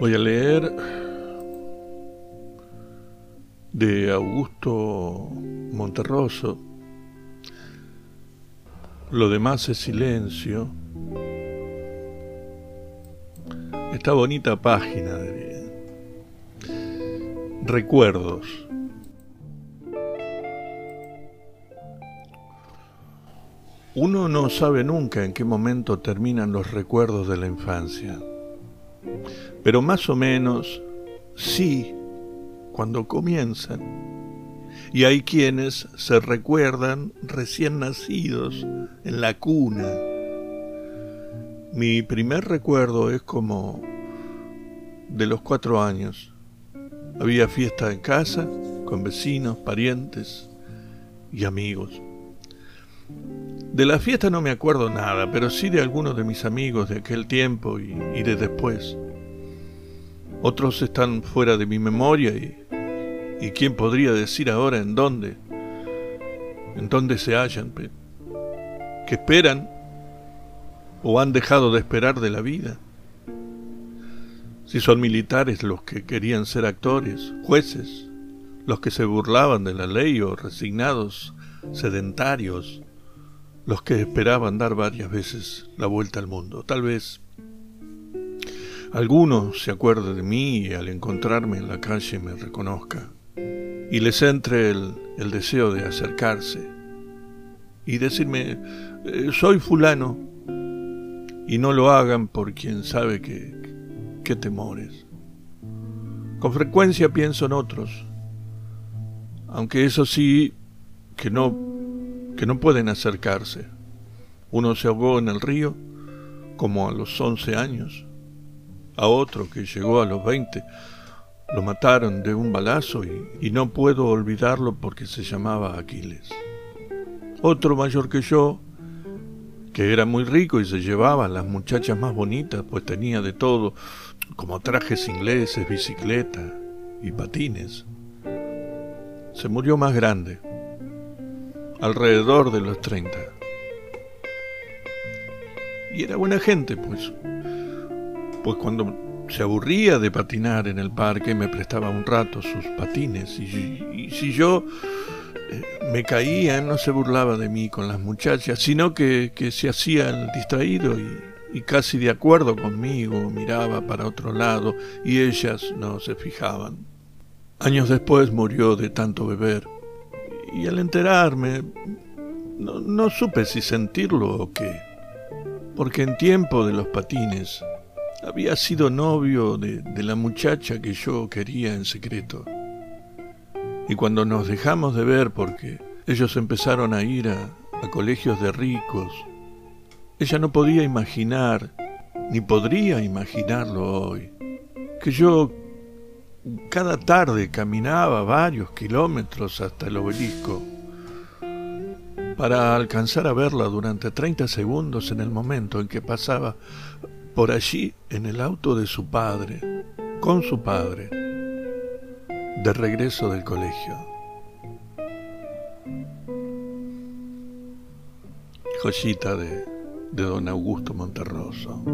Voy a leer de Augusto Monterroso. Lo demás es silencio. Esta bonita página de recuerdos. Uno no sabe nunca en qué momento terminan los recuerdos de la infancia pero más o menos sí cuando comienzan. Y hay quienes se recuerdan recién nacidos en la cuna. Mi primer recuerdo es como de los cuatro años. Había fiesta en casa, con vecinos, parientes y amigos. De la fiesta no me acuerdo nada, pero sí de algunos de mis amigos de aquel tiempo y, y de después. Otros están fuera de mi memoria y, y quién podría decir ahora en dónde, en dónde se hallan, que esperan o han dejado de esperar de la vida. Si son militares los que querían ser actores, jueces, los que se burlaban de la ley o resignados, sedentarios, los que esperaban dar varias veces la vuelta al mundo. Tal vez Alguno se acuerde de mí y al encontrarme en la calle me reconozca y les entre el, deseo de acercarse y decirme, eh, soy fulano, y no lo hagan por quien sabe que, temores. Con frecuencia pienso en otros, aunque eso sí, que no, que no pueden acercarse. Uno se ahogó en el río como a los once años a otro que llegó a los 20. Lo mataron de un balazo y, no puedo olvidarlo porque se llamaba Aquiles. Otro mayor que yo, que era muy rico y se llevaba las muchachas más bonitas, pues tenía de todo, como trajes ingleses, bicicleta y patines. Se murió más grande, alrededor de los 30. Y era buena gente, pues pues cuando se aburría de patinar en el parque me prestaba un rato sus patines y, si yo eh, me caía no se burlaba de mí con las muchachas, sino que, se hacía el distraído y, y casi de acuerdo conmigo miraba para otro lado y ellas no se fijaban. Años después murió de tanto beber y al enterarme no, no supe si sentirlo o qué, porque en tiempo de los patines había sido novio de, la muchacha que yo quería en secreto. Y cuando nos dejamos de ver porque ellos empezaron a ir a, a colegios de ricos, ella no podía imaginar, ni podría imaginarlo hoy, que yo cada tarde caminaba varios kilómetros hasta el obelisco para alcanzar a verla durante 30 segundos en el momento en que pasaba por allí en el auto de su padre, con su padre, de regreso del colegio. Joyita de, de don Augusto Monterroso.